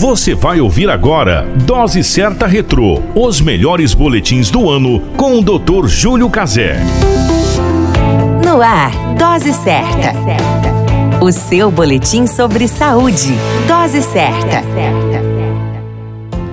Você vai ouvir agora Dose Certa Retrô, os melhores boletins do ano com o Dr. Júlio Cazé. No ar, Dose Certa. O seu boletim sobre saúde. Dose certa.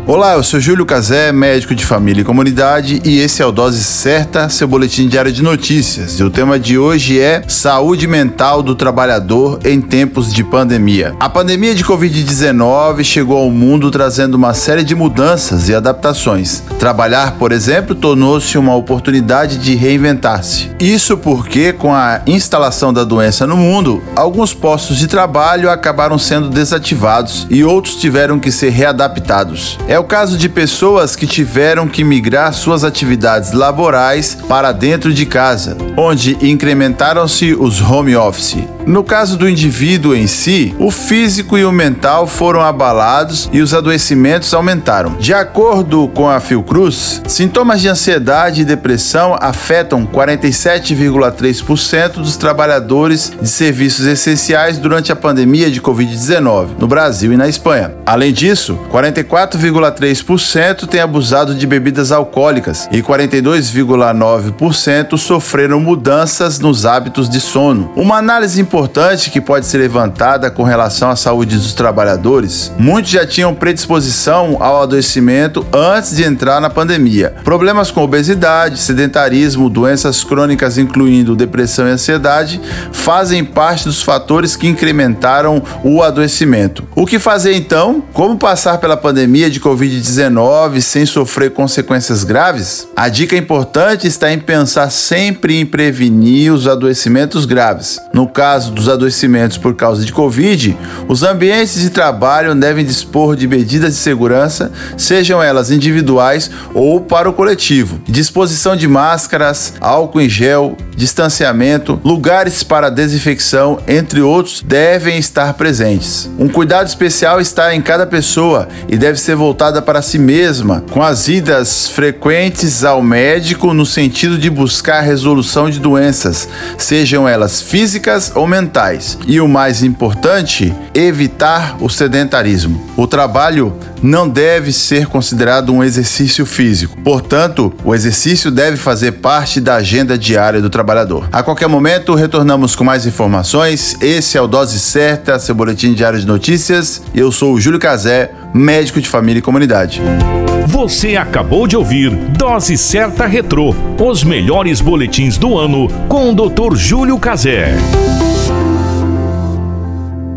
Olá, eu sou Júlio Cazé, médico de família e comunidade, e esse é o Dose Certa, seu boletim diário de notícias. E o tema de hoje é Saúde Mental do Trabalhador em tempos de pandemia. A pandemia de Covid-19 chegou ao mundo trazendo uma série de mudanças e adaptações. Trabalhar, por exemplo, tornou-se uma oportunidade de reinventar-se. Isso porque, com a instalação da doença no mundo, alguns postos de trabalho acabaram sendo desativados e outros tiveram que ser readaptados. É é o caso de pessoas que tiveram que migrar suas atividades laborais para dentro de casa, onde incrementaram-se os home office. No caso do indivíduo em si, o físico e o mental foram abalados e os adoecimentos aumentaram. De acordo com a Fiocruz, sintomas de ansiedade e depressão afetam 47,3% dos trabalhadores de serviços essenciais durante a pandemia de Covid-19 no Brasil e na Espanha. Além disso, 44,3% têm abusado de bebidas alcoólicas e 42,9% sofreram mudanças nos hábitos de sono. Uma análise importante que pode ser levantada com relação à saúde dos trabalhadores, muitos já tinham predisposição ao adoecimento antes de entrar na pandemia. Problemas com obesidade, sedentarismo, doenças crônicas, incluindo depressão e ansiedade, fazem parte dos fatores que incrementaram o adoecimento. O que fazer então? Como passar pela pandemia de Covid-19 sem sofrer consequências graves? A dica importante está em pensar sempre em prevenir os adoecimentos graves. No caso dos adoecimentos por causa de Covid, os ambientes de trabalho devem dispor de medidas de segurança, sejam elas individuais ou para o coletivo. Disposição de máscaras, álcool em gel, distanciamento, lugares para desinfecção, entre outros, devem estar presentes. Um cuidado especial está em cada pessoa e deve ser voltada para si mesma, com as idas frequentes ao médico no sentido de buscar resolução de doenças, sejam elas físicas ou mentais. E o mais importante, evitar o sedentarismo. O trabalho não deve ser considerado um exercício físico. Portanto, o exercício deve fazer parte da agenda diária do trabalhador. A qualquer momento, retornamos com mais informações. Esse é o Dose Certa, seu boletim diário de notícias. Eu sou o Júlio Cazé, médico de família e comunidade. Você acabou de ouvir Dose Certa Retrô, os melhores boletins do ano com o Dr. Júlio Cazé.